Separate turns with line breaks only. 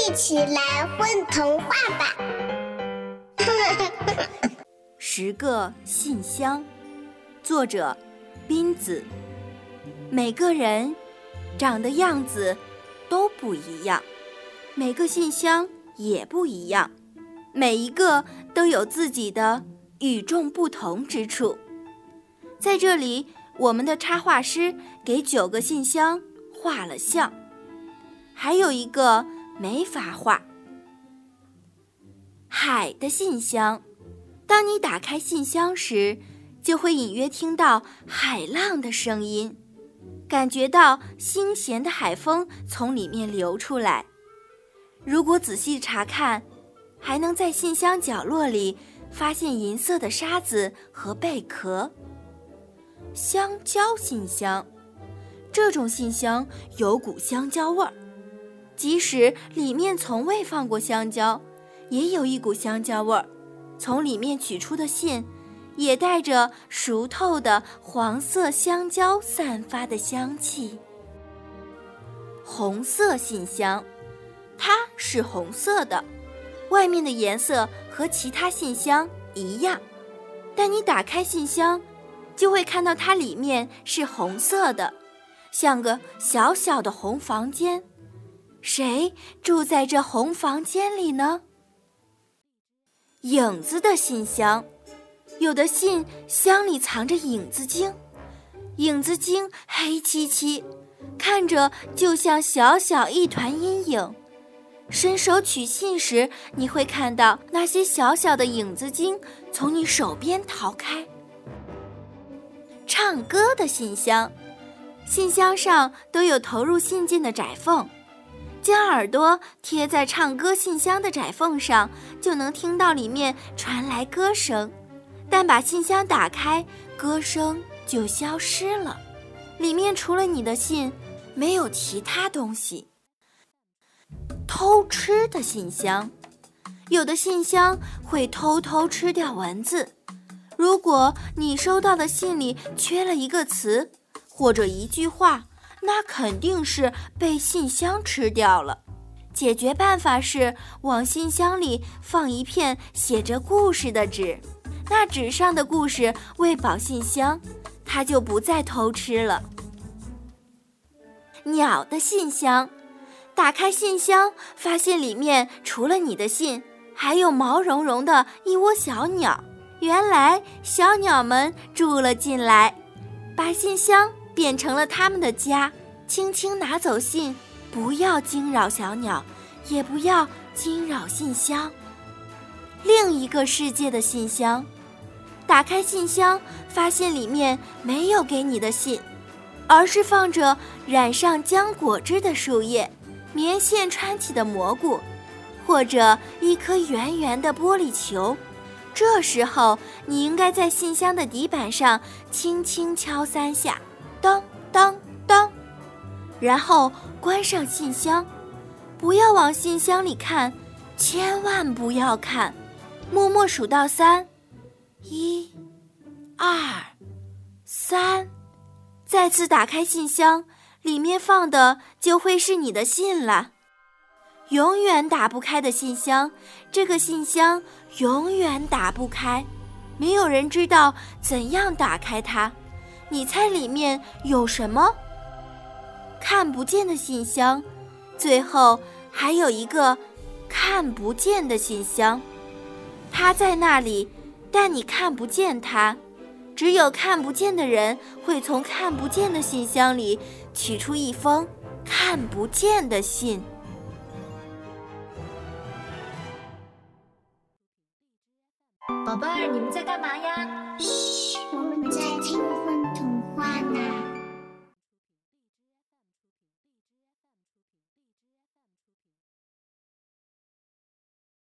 一起来混童话吧！
十个信箱，作者：斌子。每个人长的样子都不一样，每个信箱也不一样，每一个都有自己的与众不同之处。在这里，我们的插画师给九个信箱画了像，还有一个没法画。海的信箱，当你打开信箱时，就会隐约听到海浪的声音。感觉到新咸的海风从里面流出来。如果仔细查看，还能在信箱角落里发现银色的沙子和贝壳。香蕉信箱，这种信箱有股香蕉味儿，即使里面从未放过香蕉，也有一股香蕉味儿。从里面取出的信。也带着熟透的黄色香蕉散发的香气。红色信箱，它是红色的，外面的颜色和其他信箱一样，但你打开信箱，就会看到它里面是红色的，像个小小的红房间。谁住在这红房间里呢？影子的信箱。有的信箱里藏着影子精，影子精黑漆漆，看着就像小小一团阴影。伸手取信时，你会看到那些小小的影子精从你手边逃开。唱歌的信箱，信箱上都有投入信件的窄缝，将耳朵贴在唱歌信箱的窄缝上，就能听到里面传来歌声。但把信箱打开，歌声就消失了。里面除了你的信，没有其他东西。偷吃的信箱，有的信箱会偷偷吃掉文字。如果你收到的信里缺了一个词或者一句话，那肯定是被信箱吃掉了。解决办法是往信箱里放一片写着故事的纸。那纸上的故事喂饱信箱，它就不再偷吃了。鸟的信箱，打开信箱，发现里面除了你的信，还有毛茸茸的一窝小鸟。原来小鸟们住了进来，把信箱变成了他们的家。轻轻拿走信，不要惊扰小鸟，也不要惊扰信箱。另一个世界的信箱。打开信箱，发现里面没有给你的信，而是放着染上浆果汁的树叶、棉线穿起的蘑菇，或者一颗圆圆的玻璃球。这时候，你应该在信箱的底板上轻轻敲三下，当当当，然后关上信箱，不要往信箱里看，千万不要看，默默数到三。一、二、三，再次打开信箱，里面放的就会是你的信了。永远打不开的信箱，这个信箱永远打不开，没有人知道怎样打开它。你猜里面有什么？看不见的信箱，最后还有一个看不见的信箱，它在那里。但你看不见它，只有看不见的人会从看不见的信箱里取出一封看不见的信。
宝贝儿，你们在干嘛呀？
嘘，我们在听。